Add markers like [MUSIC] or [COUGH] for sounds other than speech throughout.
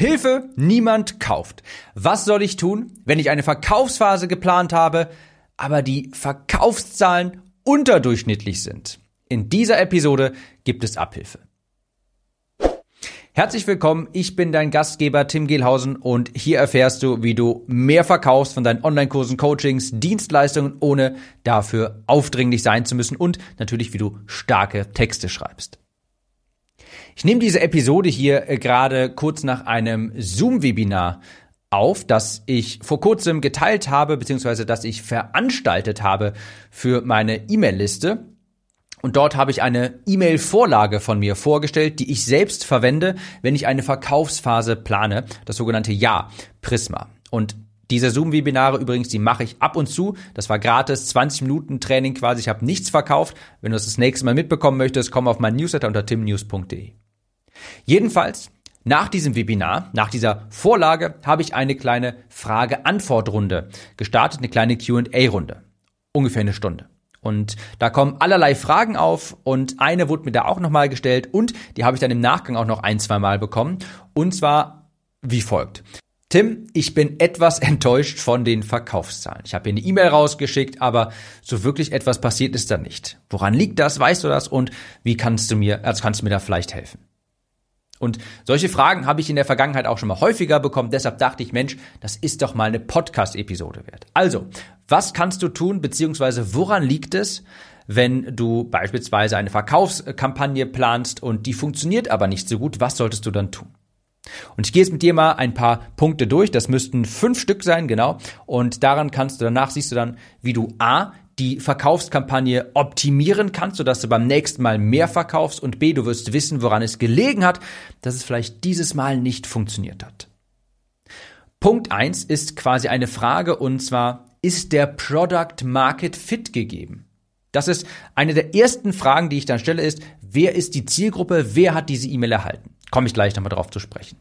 Hilfe, niemand kauft. Was soll ich tun, wenn ich eine Verkaufsphase geplant habe, aber die Verkaufszahlen unterdurchschnittlich sind? In dieser Episode gibt es Abhilfe. Herzlich willkommen, ich bin dein Gastgeber Tim Gehlhausen und hier erfährst du, wie du mehr verkaufst von deinen Online-Kursen, Coachings, Dienstleistungen, ohne dafür aufdringlich sein zu müssen und natürlich, wie du starke Texte schreibst. Ich nehme diese Episode hier äh, gerade kurz nach einem Zoom-Webinar auf, das ich vor kurzem geteilt habe, beziehungsweise das ich veranstaltet habe für meine E-Mail-Liste. Und dort habe ich eine E-Mail-Vorlage von mir vorgestellt, die ich selbst verwende, wenn ich eine Verkaufsphase plane, das sogenannte Ja, Prisma. Und diese Zoom-Webinare übrigens, die mache ich ab und zu. Das war gratis, 20 Minuten Training quasi. Ich habe nichts verkauft. Wenn du das das nächste Mal mitbekommen möchtest, komm auf mein Newsletter unter timnews.de. Jedenfalls, nach diesem Webinar, nach dieser Vorlage, habe ich eine kleine Frage-Antwort-Runde gestartet, eine kleine QA-Runde. Ungefähr eine Stunde. Und da kommen allerlei Fragen auf und eine wurde mir da auch nochmal gestellt und die habe ich dann im Nachgang auch noch ein, zwei Mal bekommen. Und zwar wie folgt. Tim, ich bin etwas [LAUGHS] enttäuscht von den Verkaufszahlen. Ich habe hier eine E-Mail rausgeschickt, aber so wirklich etwas passiert ist da nicht. Woran liegt das? Weißt du das? Und wie kannst du mir, also kannst du mir da vielleicht helfen? Und solche Fragen habe ich in der Vergangenheit auch schon mal häufiger bekommen. Deshalb dachte ich, Mensch, das ist doch mal eine Podcast-Episode wert. Also, was kannst du tun, beziehungsweise woran liegt es, wenn du beispielsweise eine Verkaufskampagne planst und die funktioniert aber nicht so gut? Was solltest du dann tun? Und ich gehe jetzt mit dir mal ein paar Punkte durch. Das müssten fünf Stück sein, genau. Und daran kannst du danach siehst du dann, wie du A, die Verkaufskampagne optimieren kannst, sodass du beim nächsten Mal mehr verkaufst und B, du wirst wissen, woran es gelegen hat, dass es vielleicht dieses Mal nicht funktioniert hat. Punkt eins ist quasi eine Frage und zwar, ist der Product Market Fit gegeben? Das ist eine der ersten Fragen, die ich dann stelle, ist, wer ist die Zielgruppe, wer hat diese E-Mail erhalten? Komme ich gleich nochmal drauf zu sprechen.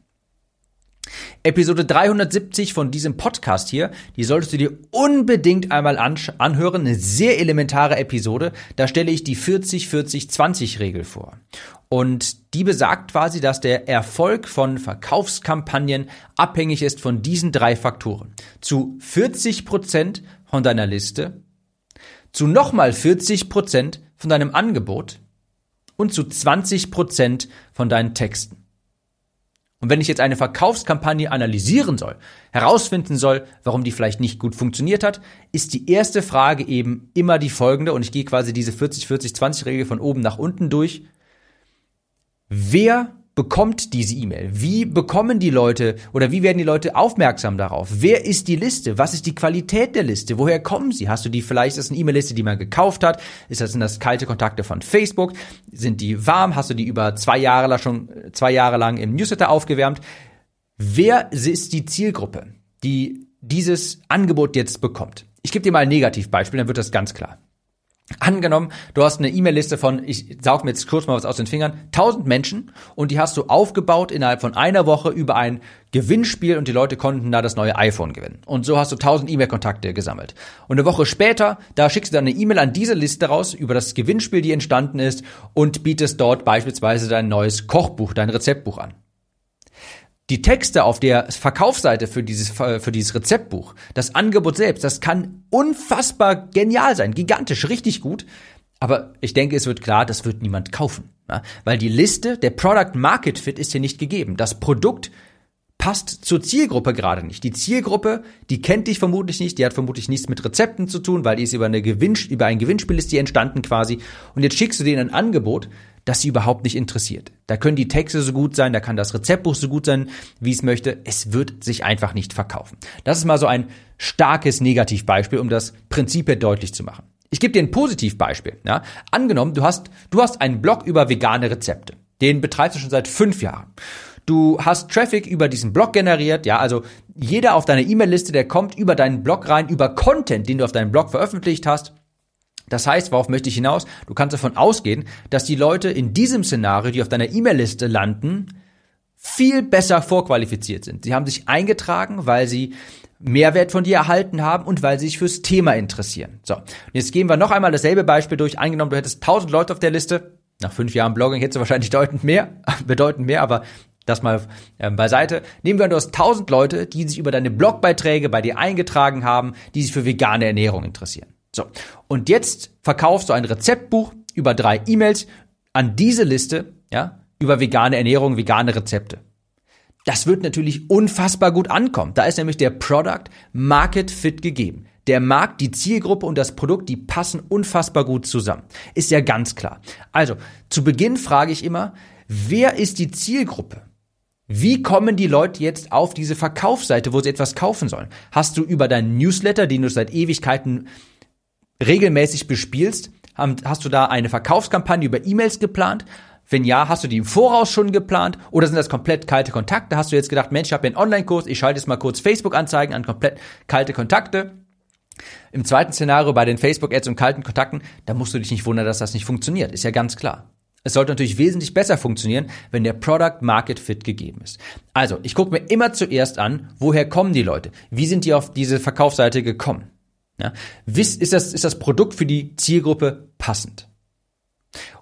Episode 370 von diesem Podcast hier, die solltest du dir unbedingt einmal anhören. Eine sehr elementare Episode. Da stelle ich die 40-40-20-Regel vor. Und die besagt quasi, dass der Erfolg von Verkaufskampagnen abhängig ist von diesen drei Faktoren. Zu 40 Prozent von deiner Liste, zu nochmal 40 Prozent von deinem Angebot und zu 20 Prozent von deinen Texten. Und wenn ich jetzt eine Verkaufskampagne analysieren soll, herausfinden soll, warum die vielleicht nicht gut funktioniert hat, ist die erste Frage eben immer die folgende und ich gehe quasi diese 40-40-20-Regel von oben nach unten durch. Wer bekommt diese E-Mail? Wie bekommen die Leute oder wie werden die Leute aufmerksam darauf? Wer ist die Liste? Was ist die Qualität der Liste? Woher kommen sie? Hast du die vielleicht, ist das eine E-Mail-Liste, die man gekauft hat? Ist das, sind das kalte Kontakte von Facebook? Sind die warm? Hast du die über zwei Jahre lang schon, zwei Jahre lang im Newsletter aufgewärmt? Wer ist die Zielgruppe, die dieses Angebot jetzt bekommt? Ich gebe dir mal ein Negativbeispiel, dann wird das ganz klar. Angenommen, du hast eine E-Mail-Liste von, ich saug mir jetzt kurz mal was aus den Fingern, 1000 Menschen und die hast du aufgebaut innerhalb von einer Woche über ein Gewinnspiel und die Leute konnten da das neue iPhone gewinnen. Und so hast du 1000 E-Mail-Kontakte gesammelt. Und eine Woche später, da schickst du dann eine E-Mail an diese Liste raus über das Gewinnspiel, die entstanden ist und bietest dort beispielsweise dein neues Kochbuch, dein Rezeptbuch an die Texte auf der Verkaufsseite für dieses, für dieses Rezeptbuch, das Angebot selbst, das kann unfassbar genial sein, gigantisch, richtig gut. Aber ich denke, es wird klar, das wird niemand kaufen. Ja? Weil die Liste, der Product Market Fit ist hier nicht gegeben. Das Produkt passt zur Zielgruppe gerade nicht. Die Zielgruppe, die kennt dich vermutlich nicht, die hat vermutlich nichts mit Rezepten zu tun, weil die ist über, eine Gewinn, über ein Gewinnspiel ist die entstanden quasi. Und jetzt schickst du denen ein Angebot, das sie überhaupt nicht interessiert. Da können die Texte so gut sein, da kann das Rezeptbuch so gut sein, wie es möchte. Es wird sich einfach nicht verkaufen. Das ist mal so ein starkes Negativbeispiel, um das Prinzip hier deutlich zu machen. Ich gebe dir ein Positivbeispiel. Ja? Angenommen, du hast, du hast einen Blog über vegane Rezepte. Den betreibst du schon seit fünf Jahren. Du hast Traffic über diesen Blog generiert, ja, also jeder auf deiner E-Mail-Liste, der kommt über deinen Blog rein, über Content, den du auf deinem Blog veröffentlicht hast. Das heißt, worauf möchte ich hinaus? Du kannst davon ausgehen, dass die Leute in diesem Szenario, die auf deiner E-Mail-Liste landen, viel besser vorqualifiziert sind. Sie haben sich eingetragen, weil sie Mehrwert von dir erhalten haben und weil sie sich fürs Thema interessieren. So, und jetzt gehen wir noch einmal dasselbe Beispiel durch. Eingenommen, du hättest 1000 Leute auf der Liste. Nach fünf Jahren Blogging hättest du wahrscheinlich [LAUGHS] bedeutend mehr, [LAUGHS] bedeutend mehr, aber das mal äh, beiseite. Nehmen wir an, du hast 1000 Leute, die sich über deine Blogbeiträge bei dir eingetragen haben, die sich für vegane Ernährung interessieren. So. Und jetzt verkaufst du ein Rezeptbuch über drei E-Mails an diese Liste, ja, über vegane Ernährung, vegane Rezepte. Das wird natürlich unfassbar gut ankommen. Da ist nämlich der Product Market Fit gegeben. Der Markt, die Zielgruppe und das Produkt, die passen unfassbar gut zusammen. Ist ja ganz klar. Also, zu Beginn frage ich immer, wer ist die Zielgruppe? Wie kommen die Leute jetzt auf diese Verkaufsseite, wo sie etwas kaufen sollen? Hast du über deinen Newsletter, den du seit Ewigkeiten regelmäßig bespielst, hast du da eine Verkaufskampagne über E-Mails geplant? Wenn ja, hast du die im Voraus schon geplant oder sind das komplett kalte Kontakte? Hast du jetzt gedacht, Mensch, ich habe hier einen Online-Kurs, ich schalte jetzt mal kurz Facebook-Anzeigen an komplett kalte Kontakte? Im zweiten Szenario bei den Facebook-Ads und kalten Kontakten, da musst du dich nicht wundern, dass das nicht funktioniert. Ist ja ganz klar. Es sollte natürlich wesentlich besser funktionieren, wenn der Product Market Fit gegeben ist. Also, ich gucke mir immer zuerst an, woher kommen die Leute? Wie sind die auf diese Verkaufsseite gekommen? Ja? Ist, das, ist das Produkt für die Zielgruppe passend?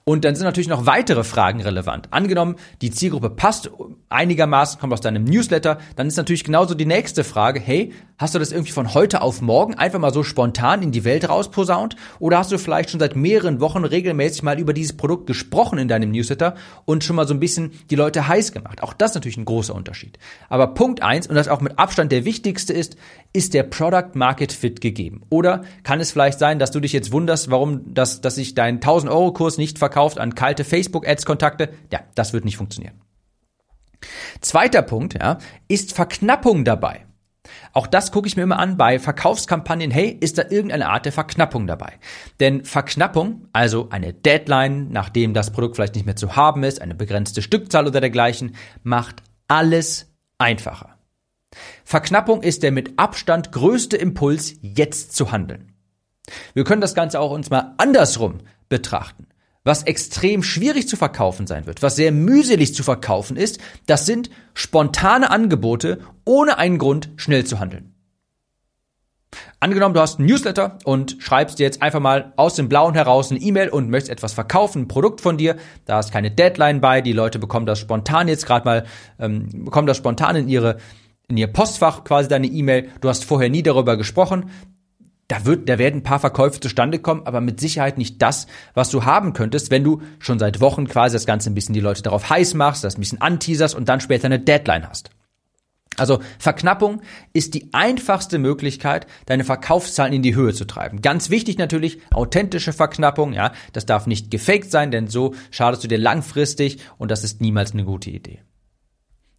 Und dann sind natürlich noch weitere Fragen relevant. Angenommen, die Zielgruppe passt einigermaßen, kommt aus deinem Newsletter, dann ist natürlich genauso die nächste Frage, hey, hast du das irgendwie von heute auf morgen einfach mal so spontan in die Welt rausposaunt? Oder hast du vielleicht schon seit mehreren Wochen regelmäßig mal über dieses Produkt gesprochen in deinem Newsletter und schon mal so ein bisschen die Leute heiß gemacht? Auch das ist natürlich ein großer Unterschied. Aber Punkt eins und das auch mit Abstand der wichtigste ist, ist der Product Market Fit gegeben? Oder kann es vielleicht sein, dass du dich jetzt wunderst, warum das, dass sich dein 1000 Euro Kurs nicht verkauft verkauft an kalte Facebook-Ads-Kontakte. Ja, das wird nicht funktionieren. Zweiter Punkt, ja, ist Verknappung dabei. Auch das gucke ich mir immer an bei Verkaufskampagnen. Hey, ist da irgendeine Art der Verknappung dabei? Denn Verknappung, also eine Deadline, nachdem das Produkt vielleicht nicht mehr zu haben ist, eine begrenzte Stückzahl oder dergleichen, macht alles einfacher. Verknappung ist der mit Abstand größte Impuls, jetzt zu handeln. Wir können das Ganze auch uns mal andersrum betrachten was extrem schwierig zu verkaufen sein wird, was sehr mühselig zu verkaufen ist, das sind spontane Angebote, ohne einen Grund schnell zu handeln. Angenommen, du hast ein Newsletter und schreibst dir jetzt einfach mal aus dem Blauen heraus eine E-Mail und möchtest etwas verkaufen, ein Produkt von dir. Da ist keine Deadline bei, die Leute bekommen das spontan jetzt gerade mal, ähm, bekommen das spontan in ihre in ihr Postfach quasi deine E-Mail. Du hast vorher nie darüber gesprochen da wird, da werden ein paar Verkäufe zustande kommen, aber mit Sicherheit nicht das, was du haben könntest, wenn du schon seit Wochen quasi das Ganze ein bisschen die Leute darauf heiß machst, das ein bisschen anteaserst und dann später eine Deadline hast. Also Verknappung ist die einfachste Möglichkeit, deine Verkaufszahlen in die Höhe zu treiben. Ganz wichtig natürlich authentische Verknappung, ja, das darf nicht gefaked sein, denn so schadest du dir langfristig und das ist niemals eine gute Idee.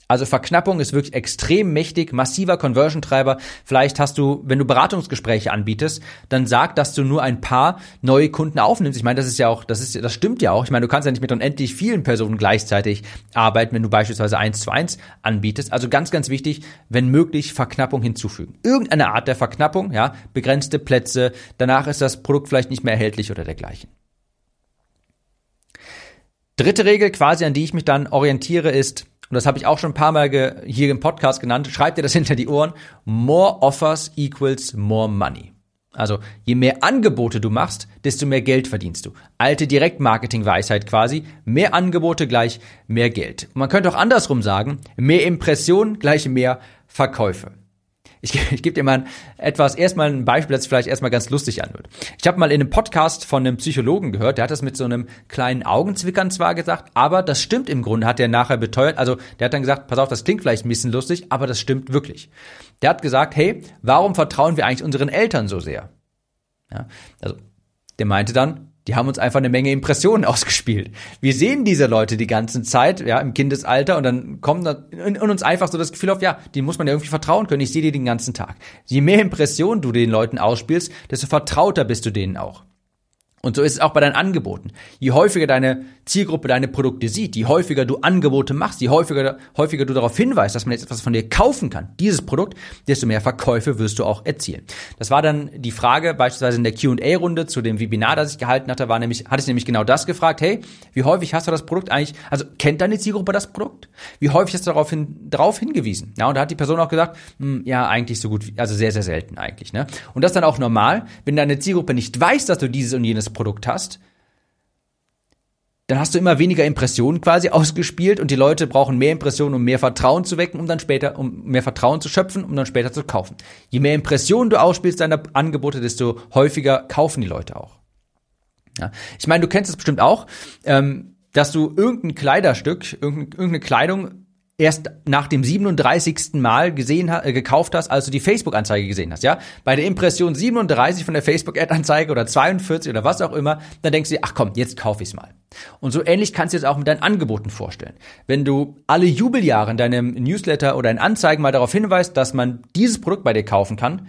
Also Verknappung ist wirklich extrem mächtig, massiver Conversion-Treiber. Vielleicht hast du, wenn du Beratungsgespräche anbietest, dann sag, dass du nur ein paar neue Kunden aufnimmst. Ich meine, das ist ja auch, das ist, das stimmt ja auch. Ich meine, du kannst ja nicht mit unendlich vielen Personen gleichzeitig arbeiten, wenn du beispielsweise eins zu eins anbietest. Also ganz, ganz wichtig, wenn möglich, Verknappung hinzufügen. Irgendeine Art der Verknappung, ja, begrenzte Plätze. Danach ist das Produkt vielleicht nicht mehr erhältlich oder dergleichen. Dritte Regel quasi, an die ich mich dann orientiere, ist, und das habe ich auch schon ein paar Mal hier im Podcast genannt, schreib dir das hinter die Ohren, more offers equals more money. Also je mehr Angebote du machst, desto mehr Geld verdienst du. Alte Direktmarketing-Weisheit quasi, mehr Angebote gleich mehr Geld. Man könnte auch andersrum sagen, mehr Impressionen gleich mehr Verkäufe. Ich, ich gebe dir mal etwas, erstmal ein Beispiel, das vielleicht erstmal ganz lustig anhört. Ich habe mal in einem Podcast von einem Psychologen gehört, der hat das mit so einem kleinen Augenzwickern zwar gesagt, aber das stimmt im Grunde, hat er nachher beteuert. Also der hat dann gesagt, pass auf, das klingt vielleicht ein bisschen lustig, aber das stimmt wirklich. Der hat gesagt, hey, warum vertrauen wir eigentlich unseren Eltern so sehr? Ja, also der meinte dann, die haben uns einfach eine Menge Impressionen [LAUGHS] ausgespielt. Wir sehen diese Leute die ganze Zeit, ja, im Kindesalter und dann kommt da in, in uns einfach so das Gefühl auf, ja, die muss man ja irgendwie vertrauen können. Ich sehe die den ganzen Tag. Je mehr Impressionen du den Leuten ausspielst, desto vertrauter bist du denen auch. Und so ist es auch bei deinen Angeboten. Je häufiger deine Zielgruppe deine Produkte sieht, je häufiger du Angebote machst, je häufiger, häufiger du darauf hinweist, dass man jetzt etwas von dir kaufen kann, dieses Produkt, desto mehr Verkäufe wirst du auch erzielen. Das war dann die Frage beispielsweise in der Q&A-Runde zu dem Webinar, das ich gehalten hatte, war nämlich, hatte ich nämlich genau das gefragt, hey, wie häufig hast du das Produkt eigentlich, also kennt deine Zielgruppe das Produkt? Wie häufig hast du darauf, hin, darauf hingewiesen? Ja, und da hat die Person auch gesagt, hm, ja, eigentlich so gut, also sehr, sehr selten eigentlich. Ne? Und das ist dann auch normal, wenn deine Zielgruppe nicht weiß, dass du dieses und jenes Produkt hast, dann hast du immer weniger Impressionen quasi [LAUGHS] ausgespielt und die Leute brauchen mehr Impressionen, um mehr Vertrauen zu wecken, um dann später, um mehr Vertrauen zu schöpfen, um dann später zu kaufen. Je mehr Impressionen du ausspielst deiner Angebote, desto häufiger kaufen die Leute auch. Ja. Ich meine, du kennst es bestimmt auch, ähm, dass du irgendein Kleiderstück, irgendeine Kleidung erst nach dem 37. Mal gesehen äh, gekauft hast, als du die Facebook-Anzeige gesehen hast, ja? Bei der Impression 37 von der Facebook-Ad-Anzeige oder 42 oder was auch immer, dann denkst du dir, ach komm, jetzt kauf ich's mal. Und so ähnlich kannst du es auch mit deinen Angeboten vorstellen. Wenn du alle Jubeljahre in deinem Newsletter oder in Anzeigen mal darauf hinweist, dass man dieses Produkt bei dir kaufen kann,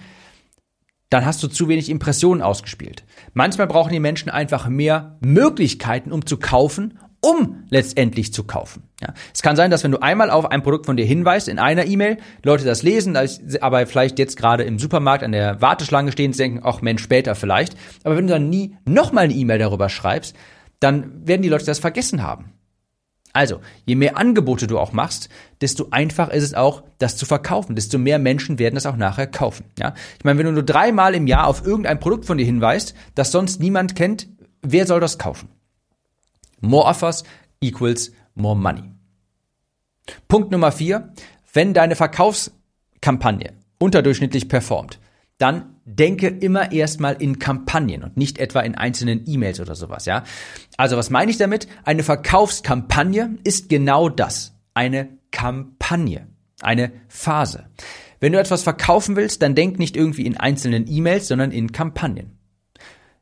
dann hast du zu wenig Impressionen ausgespielt. Manchmal brauchen die Menschen einfach mehr Möglichkeiten, um zu kaufen um letztendlich zu kaufen. Ja, es kann sein, dass wenn du einmal auf ein Produkt von dir hinweist in einer E-Mail, Leute das lesen, aber vielleicht jetzt gerade im Supermarkt an der Warteschlange stehen und denken, ach Mensch, später vielleicht. Aber wenn du dann nie nochmal eine E-Mail darüber schreibst, dann werden die Leute das vergessen haben. Also, je mehr Angebote du auch machst, desto einfacher ist es auch, das zu verkaufen. Desto mehr Menschen werden das auch nachher kaufen. Ja? Ich meine, wenn du nur dreimal im Jahr auf irgendein Produkt von dir hinweist, das sonst niemand kennt, wer soll das kaufen? More offers equals more money. Punkt Nummer vier. Wenn deine Verkaufskampagne unterdurchschnittlich performt, dann denke immer erstmal in Kampagnen und nicht etwa in einzelnen E-Mails oder sowas, ja? Also, was meine ich damit? Eine Verkaufskampagne ist genau das. Eine Kampagne. Eine Phase. Wenn du etwas verkaufen willst, dann denk nicht irgendwie in einzelnen E-Mails, sondern in Kampagnen.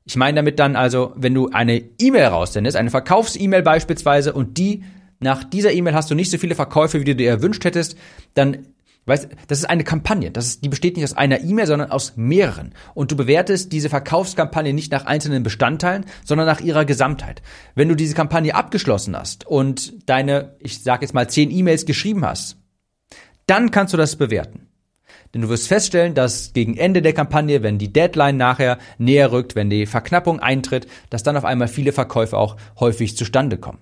Ich meine damit dann also, wenn du eine E-Mail raussendest, eine Verkaufs-E-Mail beispielsweise, und die nach dieser E-Mail hast du nicht so viele Verkäufe, wie du dir erwünscht hättest, dann Weißt, das ist eine Kampagne. Das ist, die besteht nicht aus einer E-Mail, sondern aus mehreren. Und du bewertest diese Verkaufskampagne nicht nach einzelnen Bestandteilen, sondern nach ihrer Gesamtheit. Wenn du diese Kampagne abgeschlossen hast und deine, ich sage jetzt mal, zehn E-Mails geschrieben hast, dann kannst du das bewerten. Denn du wirst feststellen, dass gegen Ende der Kampagne, wenn die Deadline nachher näher rückt, wenn die Verknappung eintritt, dass dann auf einmal viele Verkäufe auch häufig zustande kommen.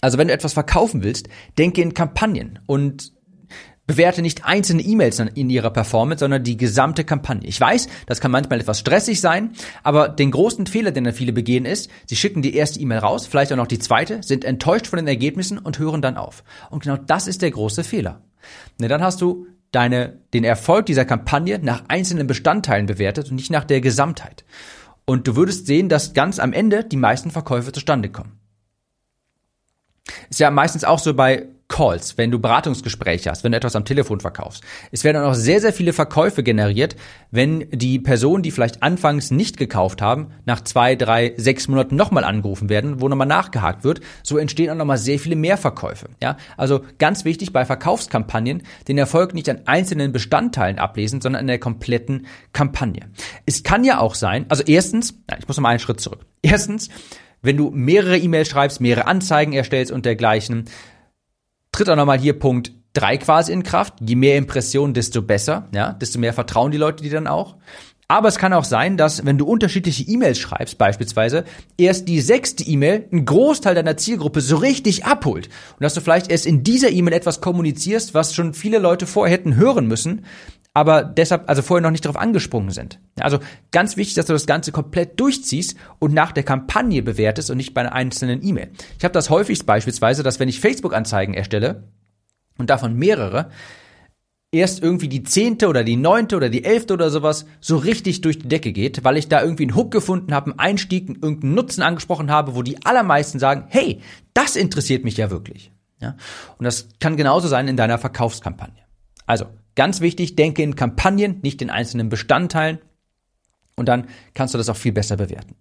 Also wenn du etwas verkaufen willst, denke in Kampagnen und bewerte nicht einzelne E-Mails in ihrer Performance, sondern die gesamte Kampagne. Ich weiß, das kann manchmal etwas stressig sein, aber den großen Fehler, den da viele begehen, ist, sie schicken die erste E-Mail raus, vielleicht auch noch die zweite, sind enttäuscht von den Ergebnissen und hören dann auf. Und genau das ist der große Fehler. Ne, dann hast du deine, den Erfolg dieser Kampagne nach einzelnen Bestandteilen bewertet und nicht nach der Gesamtheit. Und du würdest sehen, dass ganz am Ende die meisten Verkäufe zustande kommen. Ist ja meistens auch so bei Calls, wenn du Beratungsgespräche hast, wenn du etwas am Telefon verkaufst. Es werden auch sehr, sehr viele Verkäufe generiert, wenn die Personen, die vielleicht anfangs nicht gekauft haben, nach zwei, drei, sechs Monaten nochmal angerufen werden, wo nochmal nachgehakt wird. So entstehen auch nochmal sehr viele Mehrverkäufe. Ja, also ganz wichtig bei Verkaufskampagnen, den Erfolg nicht an einzelnen Bestandteilen ablesen, sondern an der kompletten Kampagne. Es kann ja auch sein, also erstens, ich muss nochmal einen Schritt zurück. Erstens, wenn du mehrere E-Mails schreibst, mehrere Anzeigen erstellst und dergleichen, tritt auch nochmal hier Punkt drei quasi in Kraft. Je mehr Impressionen, desto besser, ja, desto mehr vertrauen die Leute dir dann auch. Aber es kann auch sein, dass wenn du unterschiedliche E-Mails schreibst, beispielsweise, erst die sechste E-Mail einen Großteil deiner Zielgruppe so richtig abholt. Und dass du vielleicht erst in dieser E-Mail etwas kommunizierst, was schon viele Leute vorher hätten hören müssen, aber deshalb, also vorher noch nicht darauf angesprungen sind. Also ganz wichtig, dass du das Ganze komplett durchziehst und nach der Kampagne bewertest und nicht bei einer einzelnen E-Mail. Ich habe das häufig beispielsweise, dass wenn ich Facebook-Anzeigen erstelle und davon mehrere, erst irgendwie die zehnte oder die neunte oder die elfte oder sowas so richtig durch die Decke geht, weil ich da irgendwie einen Hook gefunden habe, einen Einstieg, irgendeinen Nutzen angesprochen habe, wo die allermeisten sagen, hey, das interessiert mich ja wirklich. Ja? Und das kann genauso sein in deiner Verkaufskampagne. Also, Ganz wichtig, denke in Kampagnen, nicht in einzelnen Bestandteilen. Und dann kannst du das auch viel besser bewerten.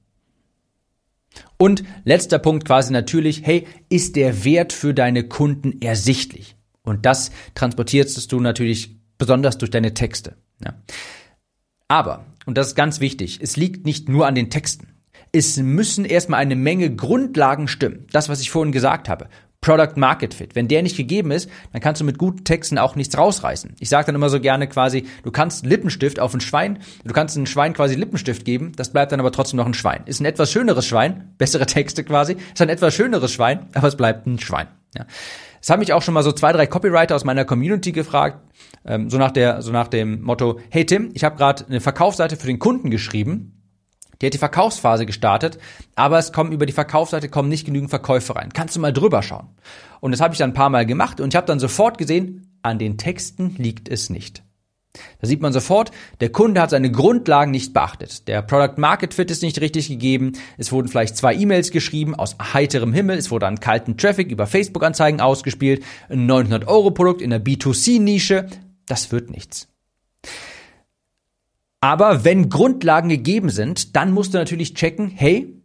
Und letzter Punkt quasi natürlich, hey, ist der Wert für deine Kunden ersichtlich? Und das transportierst du natürlich besonders durch deine Texte. Ja. Aber, und das ist ganz wichtig, es liegt nicht nur an den Texten. Es müssen erstmal eine Menge Grundlagen stimmen. Das, was ich vorhin gesagt habe. Product Market Fit. Wenn der nicht gegeben ist, dann kannst du mit guten Texten auch nichts rausreißen. Ich sage dann immer so gerne quasi, du kannst Lippenstift auf ein Schwein, du kannst ein Schwein quasi Lippenstift geben, das bleibt dann aber trotzdem noch ein Schwein. Ist ein etwas schöneres Schwein, bessere Texte quasi, ist ein etwas schöneres Schwein, aber es bleibt ein Schwein. Ja. Es haben mich auch schon mal so zwei, drei Copywriter aus meiner Community gefragt, ähm, so nach der, so nach dem Motto: Hey Tim, ich habe gerade eine Verkaufsseite für den Kunden geschrieben Die hat die Verkaufsphase gestartet, aber es kommen über die Verkaufsseite kommen nicht genügend Verkäufe rein. Kannst du mal drüber schauen? Und das habe ich dann ein paar Mal gemacht und ich habe dann sofort gesehen, an den Texten liegt es nicht. Da sieht man sofort, der Kunde hat seine Grundlagen nicht beachtet. Der Product Market Fit ist nicht richtig gegeben. Es wurden vielleicht zwei E-Mails geschrieben aus heiterem Himmel. Es wurde an kalten Traffic über Facebook-Anzeigen ausgespielt. Ein 900-Euro-Produkt in der B2C-Nische. Das wird nichts. Aber wenn Grundlagen gegeben sind, dann musst du natürlich checken, hey,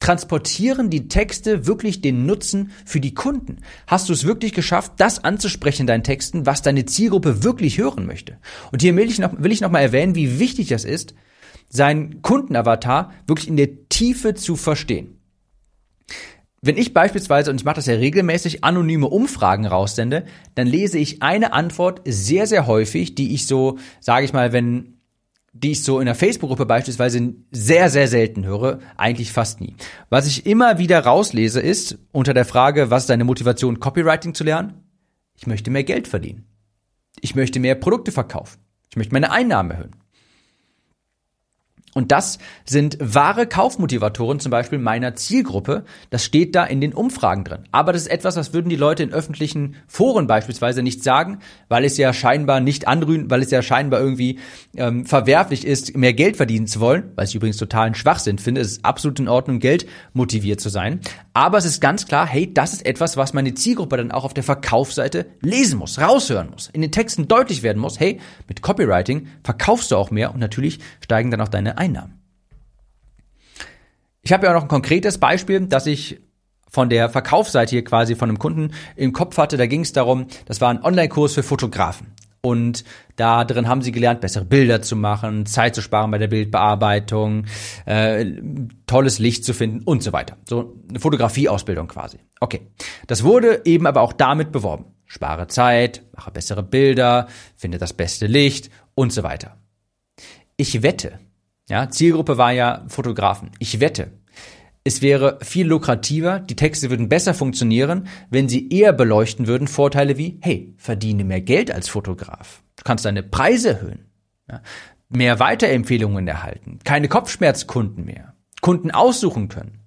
transportieren die Texte wirklich den Nutzen für die Kunden? Hast du es wirklich geschafft, das anzusprechen in deinen Texten, was deine Zielgruppe wirklich hören möchte? Und hier will ich noch, will ich noch mal erwähnen, wie wichtig das ist, seinen Kundenavatar wirklich in der Tiefe zu verstehen. Wenn ich beispielsweise, und ich mache das ja regelmäßig, anonyme Umfragen raussende, dann lese ich eine Antwort sehr, sehr häufig, die ich so, sage ich mal, wenn die ich so in der Facebook-Gruppe beispielsweise sehr, sehr selten höre, eigentlich fast nie. Was ich immer wieder rauslese ist, unter der Frage, was ist deine Motivation, Copywriting zu lernen? Ich möchte mehr Geld verdienen. Ich möchte mehr Produkte verkaufen. Ich möchte meine Einnahmen erhöhen. Und das sind wahre Kaufmotivatoren, zum Beispiel meiner Zielgruppe. Das steht da in den Umfragen drin. Aber das ist etwas, was würden die Leute in öffentlichen Foren beispielsweise nicht sagen, weil es ja scheinbar nicht anrühren, weil es ja scheinbar irgendwie ähm, verwerflich ist, mehr Geld verdienen zu wollen, was ich übrigens totalen Schwachsinn finde. Es ist absolut in Ordnung, Geld motiviert zu sein. Aber es ist ganz klar, hey, das ist etwas, was meine Zielgruppe dann auch auf der Verkaufsseite lesen muss, raushören muss, in den Texten deutlich werden muss. Hey, mit Copywriting verkaufst du auch mehr und natürlich steigen dann auch deine Einnahmen. Einnahmen. Ich habe ja auch noch ein konkretes Beispiel, das ich von der Verkaufsseite hier quasi von einem Kunden im Kopf hatte. Da ging es darum, das war ein Online-Kurs für Fotografen. Und da drin haben sie gelernt, bessere Bilder zu machen, Zeit zu sparen bei der Bildbearbeitung, äh, tolles Licht zu finden und so weiter. So eine Fotografieausbildung quasi. Okay. Das wurde eben aber auch damit beworben. Spare Zeit, mache bessere Bilder, finde das beste Licht und so weiter. Ich wette, ja, Zielgruppe war ja Fotografen. Ich wette, es wäre viel lukrativer, die Texte würden besser funktionieren, wenn sie eher beleuchten würden Vorteile wie, hey, verdiene mehr Geld als Fotograf. Du kannst deine Preise erhöhen. Ja, mehr Weiterempfehlungen erhalten. Keine Kopfschmerzkunden mehr. Kunden aussuchen können.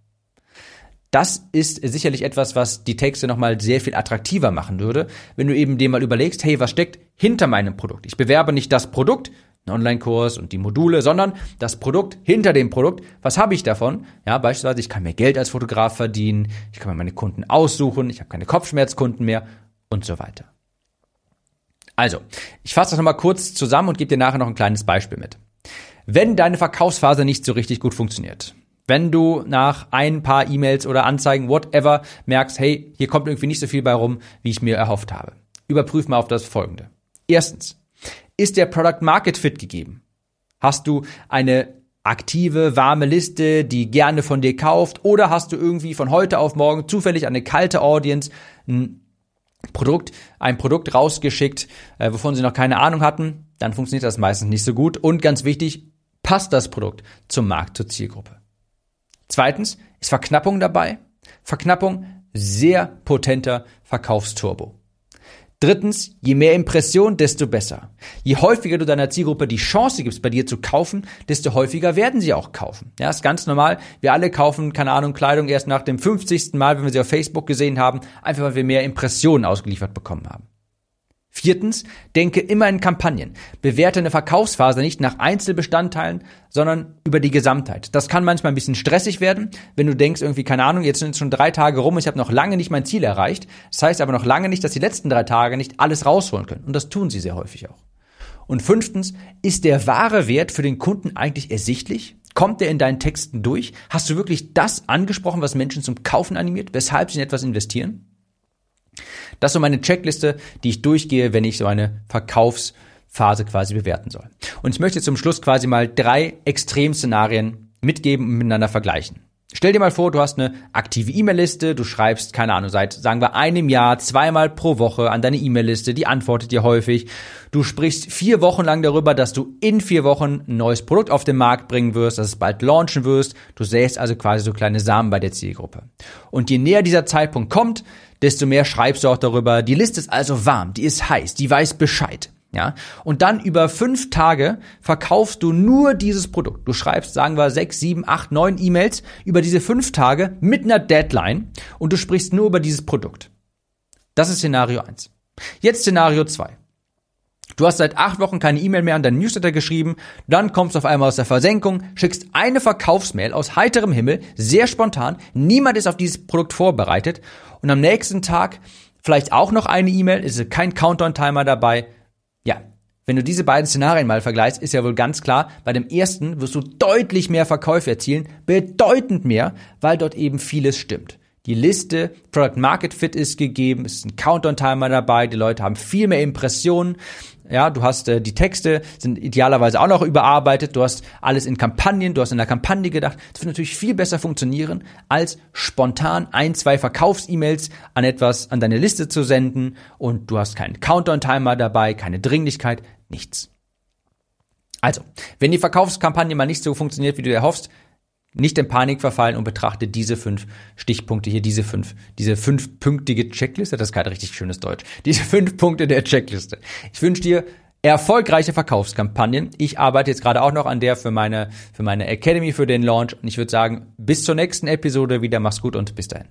Das ist sicherlich etwas, was die Texte nochmal sehr viel attraktiver machen würde, wenn du eben dir mal überlegst, hey, was steckt hinter meinem Produkt? Ich bewerbe nicht das Produkt, einen Online-Kurs und die Module, sondern das Produkt hinter dem Produkt. Was habe ich davon? Ja, beispielsweise, ich kann mehr Geld als Fotograf verdienen, ich kann mir meine Kunden aussuchen, ich habe keine Kopfschmerzkunden mehr und so weiter. Also, ich fasse das nochmal kurz zusammen und gebe dir nachher noch ein kleines Beispiel mit. Wenn deine Verkaufsphase nicht so richtig gut funktioniert, wenn du nach ein paar E-Mails oder Anzeigen, whatever, merkst, hey, hier kommt irgendwie nicht so viel bei rum, wie ich mir erhofft habe. Überprüf mal auf das folgende. Erstens, ist der Product Market Fit gegeben? Hast du eine aktive, warme Liste, die gerne von dir kauft? Oder hast du irgendwie von heute auf morgen zufällig eine kalte Audience ein Produkt, ein Produkt rausgeschickt, äh, wovon sie noch keine Ahnung hatten? Dann funktioniert das meistens nicht so gut. Und ganz wichtig, passt das Produkt zum Markt, zur Zielgruppe? Zweitens, ist Verknappung dabei? Verknappung, sehr potenter Verkaufsturbo. Drittens, je mehr Impression, desto besser. Je häufiger du deiner Zielgruppe die Chance gibst, bei dir zu kaufen, desto häufiger werden sie auch kaufen. Ja, ist ganz normal. Wir alle kaufen, keine Ahnung, Kleidung erst nach dem 50. Mal, wenn wir sie auf Facebook gesehen haben, einfach weil wir mehr Impressionen ausgeliefert bekommen haben. Viertens, denke immer in Kampagnen. Bewerte eine Verkaufsphase nicht nach Einzelbestandteilen, sondern über die Gesamtheit. Das kann manchmal ein bisschen stressig werden, wenn du denkst, irgendwie, keine Ahnung, jetzt sind schon drei Tage rum, ich habe noch lange nicht mein Ziel erreicht. Das heißt aber noch lange nicht, dass die letzten drei Tage nicht alles rausholen können. Und das tun sie sehr häufig auch. Und fünftens, ist der wahre Wert für den Kunden eigentlich ersichtlich? Kommt der in deinen Texten durch? Hast du wirklich das angesprochen, was Menschen zum Kaufen animiert, weshalb sie in etwas investieren? Das ist so meine Checkliste, die ich durchgehe, wenn ich so eine Verkaufsphase quasi bewerten soll. Und ich möchte zum Schluss quasi mal drei Extremszenarien mitgeben und miteinander vergleichen. Stell dir mal vor, du hast eine aktive E-Mail-Liste, du schreibst, keine Ahnung, seit, sagen wir, einem Jahr, zweimal pro Woche an deine E-Mail-Liste, die antwortet dir häufig. Du sprichst vier Wochen lang darüber, dass du in vier Wochen ein neues Produkt auf den Markt bringen wirst, dass es bald launchen wirst. Du säst also quasi so kleine Samen bei der Zielgruppe. Und je näher dieser Zeitpunkt kommt, desto mehr schreibst du auch darüber. Die Liste ist also warm, die ist heiß, die weiß Bescheid. Ja, und dann über fünf Tage verkaufst du nur dieses Produkt. Du schreibst, sagen wir, sechs, sieben, acht, neun E-Mails über diese fünf Tage mit einer Deadline und du sprichst nur über dieses Produkt. Das ist Szenario eins. Jetzt Szenario zwei. Du hast seit acht Wochen keine E-Mail mehr an deinen Newsletter geschrieben, dann kommst du auf einmal aus der Versenkung, schickst eine Verkaufsmail aus heiterem Himmel, sehr spontan, niemand ist auf dieses Produkt vorbereitet und am nächsten Tag vielleicht auch noch eine E-Mail, ist kein Countdown-Timer dabei, wenn du diese beiden Szenarien mal vergleichst, ist ja wohl ganz klar, bei dem ersten wirst du deutlich mehr Verkäufe erzielen, bedeutend mehr, weil dort eben vieles stimmt. Die Liste Product Market Fit ist gegeben, es ist ein Countdown-Timer dabei, die Leute haben viel mehr Impressionen, ja, du hast äh, die Texte sind idealerweise auch noch überarbeitet. Du hast alles in Kampagnen, du hast in der Kampagne gedacht. Das wird natürlich viel besser funktionieren, als spontan ein, zwei Verkaufs-E-Mails an etwas, an deine Liste zu senden und du hast keinen Countdown-Timer dabei, keine Dringlichkeit, nichts. Also, wenn die Verkaufskampagne mal nicht so funktioniert, wie du dir hoffst, nicht in Panik verfallen und betrachte diese fünf Stichpunkte hier, diese fünf, diese fünfpünktige Checkliste, das ist gerade richtig schönes Deutsch, diese fünf Punkte der Checkliste. Ich wünsche dir erfolgreiche Verkaufskampagnen. Ich arbeite jetzt gerade auch noch an der für meine, für meine Academy, für den Launch und ich würde sagen, bis zur nächsten Episode wieder, mach's gut und bis dahin.